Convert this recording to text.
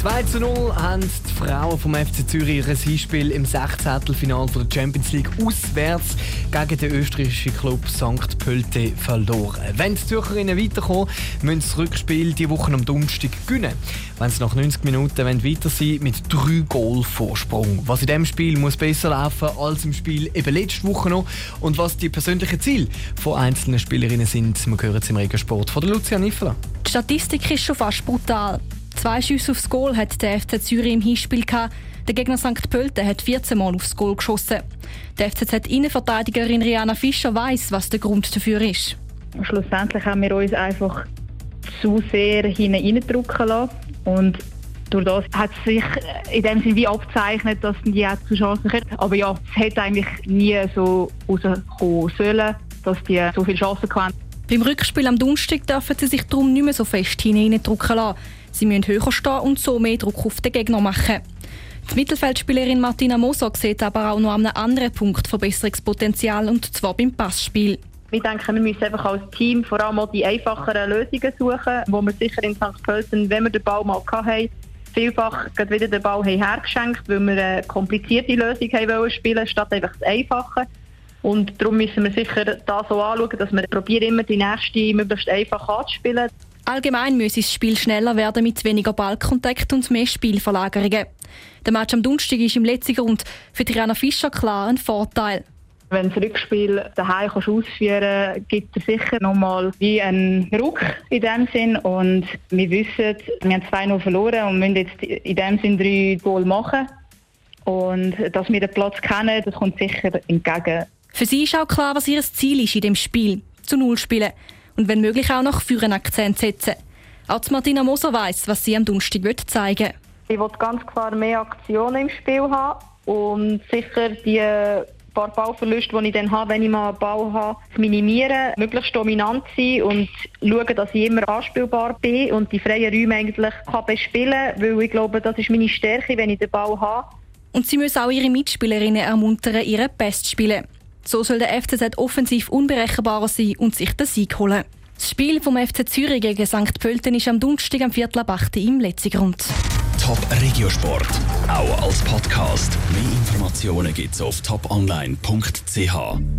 2 zu 0 haben die Frauen vom FC Zürich ihr Hinspiel im 16. Finale der Champions League auswärts gegen den österreichischen Club St. Pölten verloren. Wenn die Zürcherinnen weiterkommen, müssen sie das Rückspiel die Woche am Donnerstag gewinnen. Wenn sie nach 90 Minuten weiter sein mit drei Goal Vorsprung. Was in diesem Spiel muss besser laufen als im Spiel eben letzte Woche noch und was die persönlichen Ziele von einzelnen Spielerinnen sind, wir hören es im Regensport von der Lucia Niffer. Die Statistik ist schon fast brutal. Zwei Schüsse aufs Goal hat der FC Zürich im Hinspiel gehabt. Der Gegner St. Pölten hat 14 Mal aufs Goal geschossen. Der FCZ-Innenverteidigerin Rihanna Fischer weiß, was der Grund dafür ist. Schlussendlich haben wir uns einfach zu sehr hineindrücken lassen. Und durch das hat es sich in dem Sinne wie abzeichnet, dass die auch zu Chancen kommen. Aber ja, es hätte eigentlich nie so rauskommen sollen, dass die so viele Chancen hatten. Beim Rückspiel am Donnerstag dürfen sie sich darum nicht mehr so fest hineindrücken lassen. Sie müssen höher stehen und so mehr Druck auf den Gegner machen. Die Mittelfeldspielerin Martina Moser sieht aber auch noch an einem anderen Punkt Verbesserungspotenzial, und zwar beim Passspiel. Wir denken, wir müssen einfach als Team vor allem auch die einfacheren Lösungen suchen, wo wir sicher in St. Pölten, wenn wir den Ball mal hatten, vielfach wieder den Ball hergeschenkt weil wir eine komplizierte Lösung haben spielen statt einfach das Einfache. Und darum müssen wir sicher da so anschauen, dass wir probieren, immer die nächste möglichst einfach anzuspielen. Allgemein müsse das Spiel schneller werden mit weniger Ballkontakt und mehr Spielverlagerungen. Der Match am Donnerstag ist im letzten Grund für Tirana Fischer klar ein Vorteil. Wenn das Rückspiel daheim ausführen kannst, gibt es sicher nochmal wie einen Ruck in dem Sinn. Und wir wissen, wir haben 2-0 verloren und müssen jetzt in dem Sinn drei Goal machen. Und dass wir den Platz kennen, das kommt sicher entgegen. Für sie ist auch klar, was ihr Ziel ist in dem Spiel. Zu Null spielen und wenn möglich auch noch für einen Akzent setzen. Auch Martina Moser weiss, was sie am Donnerstag zeigen will. Ich will ganz klar mehr Aktionen im Spiel haben und sicher die paar Ballverluste, die ich dann habe, wenn ich mal einen Ball habe, minimieren, möglichst dominant sein und schauen, dass ich immer anspielbar bin und die freien Räume eigentlich kann bespielen kann, weil ich glaube, das ist meine Stärke, wenn ich den Ball habe. Und sie müssen auch ihre Mitspielerinnen ermuntern, ihre Best zu spielen. So soll der FCZ offensiv unberechenbarer sein und sich den Sieg holen. Das Spiel vom FC Zürich gegen St. Pölten ist am Donnerstag am Viertel ab 8 im Letzigrund. Top Regiosport, auch als Podcast. Mehr Informationen gibt's auf toponline.ch.